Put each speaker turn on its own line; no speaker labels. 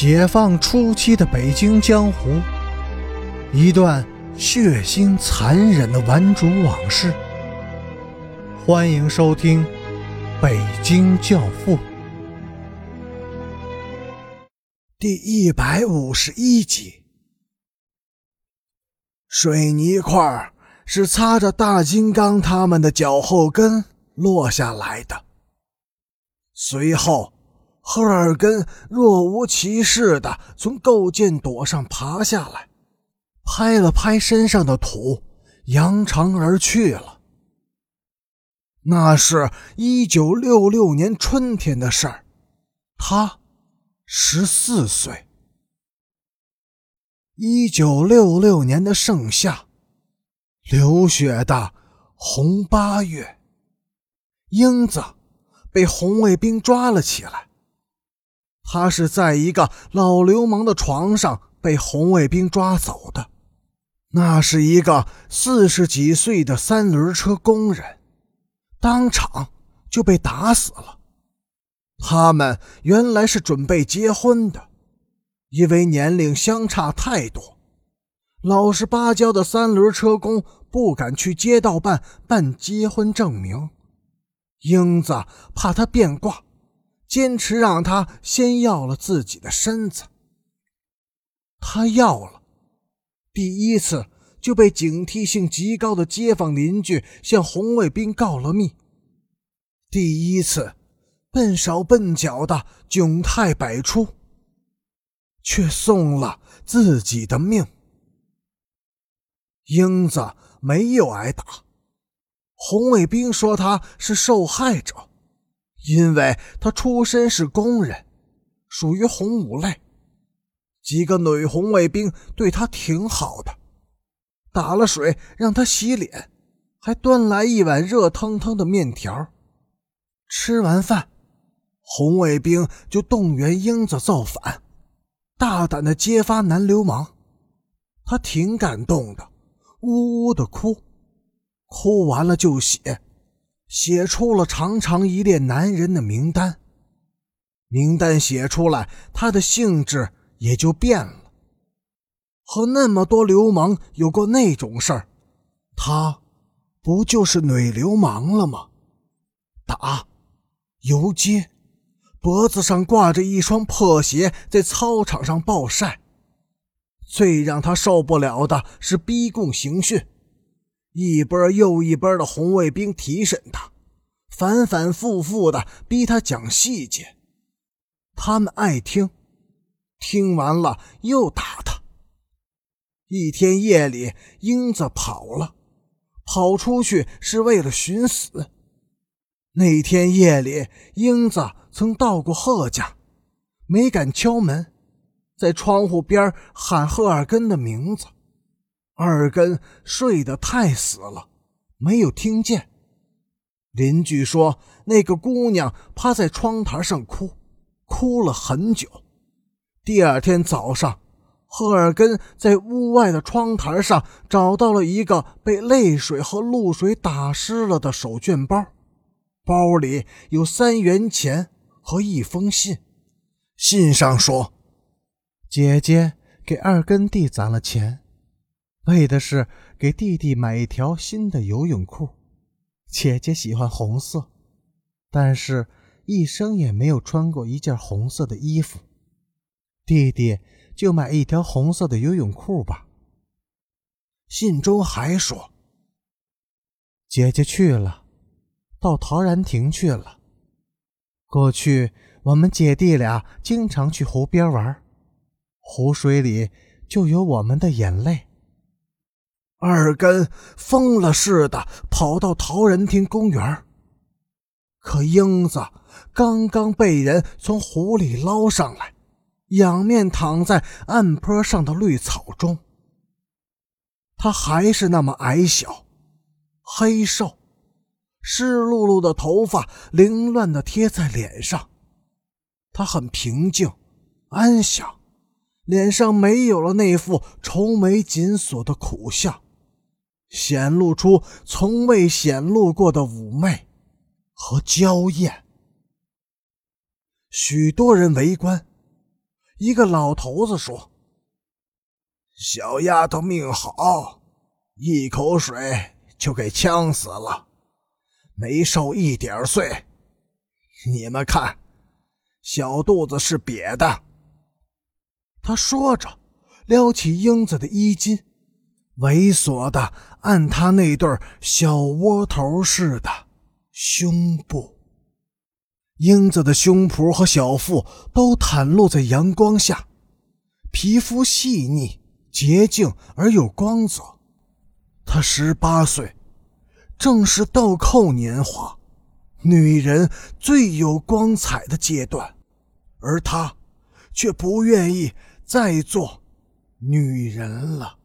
解放初期的北京江湖，一段血腥残忍的顽主往事。欢迎收听《北京教父》第一百五十一集。水泥块是擦着大金刚他们的脚后跟落下来的，随后。赫尔根若无其事的从构件垛上爬下来，拍了拍身上的土，扬长而去了。那是一九六六年春天的事儿，他十四岁。一九六六年的盛夏，流血的红八月，英子被红卫兵抓了起来。他是在一个老流氓的床上被红卫兵抓走的，那是一个四十几岁的三轮车工人，当场就被打死了。他们原来是准备结婚的，因为年龄相差太多，老实巴交的三轮车工不敢去街道办办结婚证明，英子怕他变卦。坚持让他先要了自己的身子，他要了，第一次就被警惕性极高的街坊邻居向红卫兵告了密，第一次笨手笨脚的窘态百出，却送了自己的命。英子没有挨打，红卫兵说他是受害者。因为他出身是工人，属于红五类，几个女红卫兵对他挺好的，打了水让他洗脸，还端来一碗热腾腾的面条。吃完饭，红卫兵就动员英子造反，大胆的揭发男流氓。他挺感动的，呜呜的哭，哭完了就写。写出了长长一列男人的名单，名单写出来，他的性质也就变了。和那么多流氓有过那种事儿，他不就是女流氓了吗？打，游街，脖子上挂着一双破鞋，在操场上暴晒。最让他受不了的是逼供刑讯。一波又一波的红卫兵提审他，反反复复的逼他讲细节。他们爱听，听完了又打他。一天夜里，英子跑了，跑出去是为了寻死。那天夜里，英子曾到过贺家，没敢敲门，在窗户边喊赫尔根的名字。二根睡得太死了，没有听见。邻居说，那个姑娘趴在窗台上哭，哭了很久。第二天早上，赫尔根在屋外的窗台上找到了一个被泪水和露水打湿了的手绢包，包里有三元钱和一封信。信上说：“姐姐给二根弟攒了钱。”为的是给弟弟买一条新的游泳裤，姐姐喜欢红色，但是一生也没有穿过一件红色的衣服。弟弟就买一条红色的游泳裤吧。信中还说，姐姐去了，到陶然亭去了。过去我们姐弟俩经常去湖边玩，湖水里就有我们的眼泪。二根疯了似的跑到陶然亭公园，可英子刚刚被人从湖里捞上来，仰面躺在岸坡上的绿草中。他还是那么矮小、黑瘦，湿漉漉的头发凌乱的贴在脸上。他很平静、安详，脸上没有了那副愁眉紧锁的苦相。显露出从未显露过的妩媚和娇艳。许多人围观，一个老头子说：“小丫头命好，一口水就给呛死了，没受一点罪。你们看，小肚子是瘪的。”他说着，撩起英子的衣襟，猥琐的按他那对小窝头似的胸部。英子的胸脯和小腹都袒露在阳光下，皮肤细腻、洁净而有光泽。她十八岁，正是豆蔻年华，女人最有光彩的阶段，而她却不愿意再做女人了。